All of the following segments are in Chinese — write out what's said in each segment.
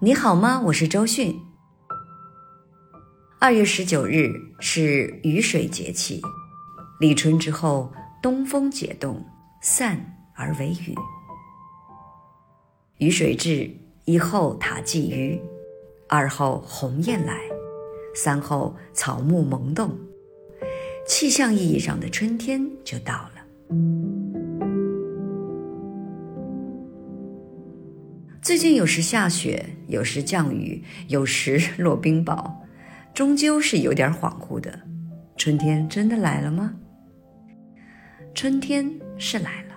你好吗？我是周迅。二月十九日是雨水节气，立春之后，东风解冻，散而为雨。雨水至，一后塔鲫鱼，二后鸿雁来，三后草木萌动，气象意义上的春天就到了。最近有时下雪，有时降雨，有时落冰雹，终究是有点恍惚的。春天真的来了吗？春天是来了，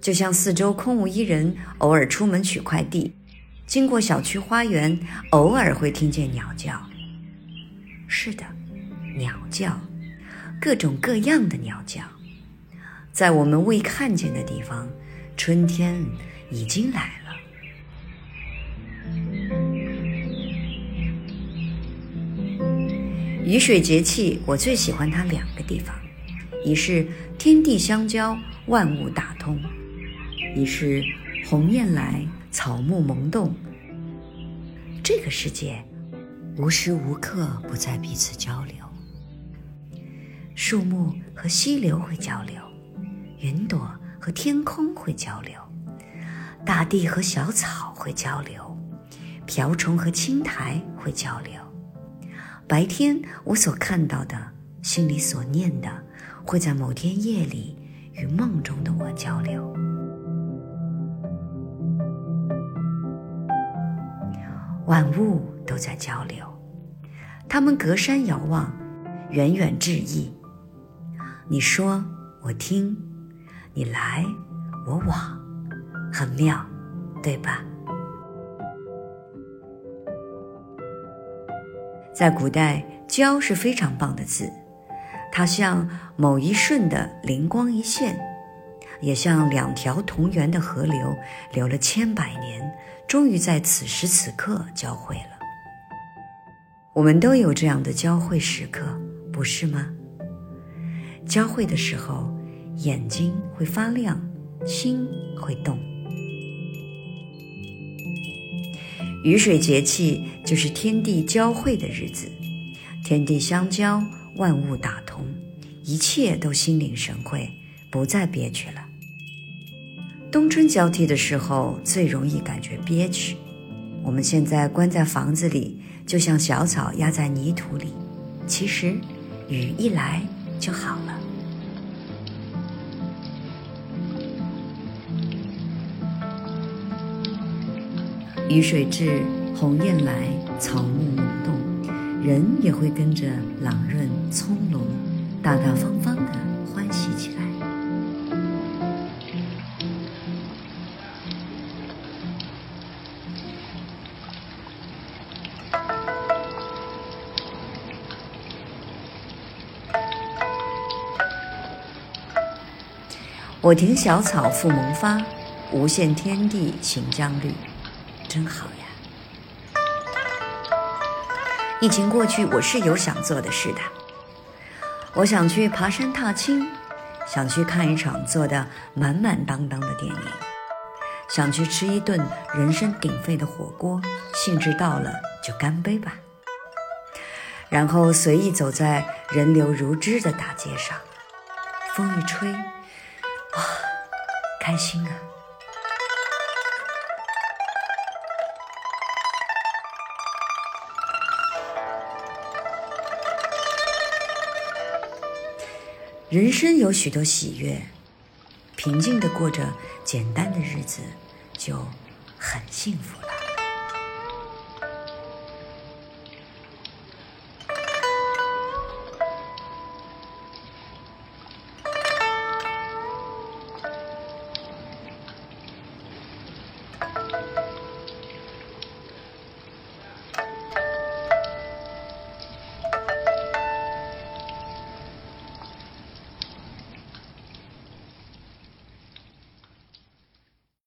就像四周空无一人，偶尔出门取快递，经过小区花园，偶尔会听见鸟叫。是的，鸟叫，各种各样的鸟叫，在我们未看见的地方，春天已经来了。雨水节气，我最喜欢它两个地方：一是天地相交，万物打通；一是鸿雁来，草木萌动。这个世界无时无刻不在彼此交流，树木和溪流会交流，云朵和天空会交流，大地和小草会交流，瓢虫和青苔会交流。白天我所看到的，心里所念的，会在某天夜里与梦中的我交流。万物都在交流，他们隔山遥望，远远致意。你说我听，你来我往，很妙，对吧？在古代，“交”是非常棒的字，它像某一瞬的灵光一现，也像两条同源的河流，流了千百年，终于在此时此刻交汇了。我们都有这样的交汇时刻，不是吗？交汇的时候，眼睛会发亮，心会动。雨水节气就是天地交汇的日子，天地相交，万物打通，一切都心领神会，不再憋屈了。冬春交替的时候最容易感觉憋屈，我们现在关在房子里，就像小草压在泥土里，其实雨一来就好了。雨水至，鸿雁来，草木萌动，人也会跟着朗润从容、大大方方的欢喜起来。我庭小草复萌发，无限天地行将绿。真好呀！疫情过去，我是有想做的事的。我想去爬山踏青，想去看一场做的满满当当的电影，想去吃一顿人声鼎沸的火锅。兴致到了就干杯吧，然后随意走在人流如织的大街上，风一吹，哇，开心啊！人生有许多喜悦，平静的过着简单的日子，就很幸福了。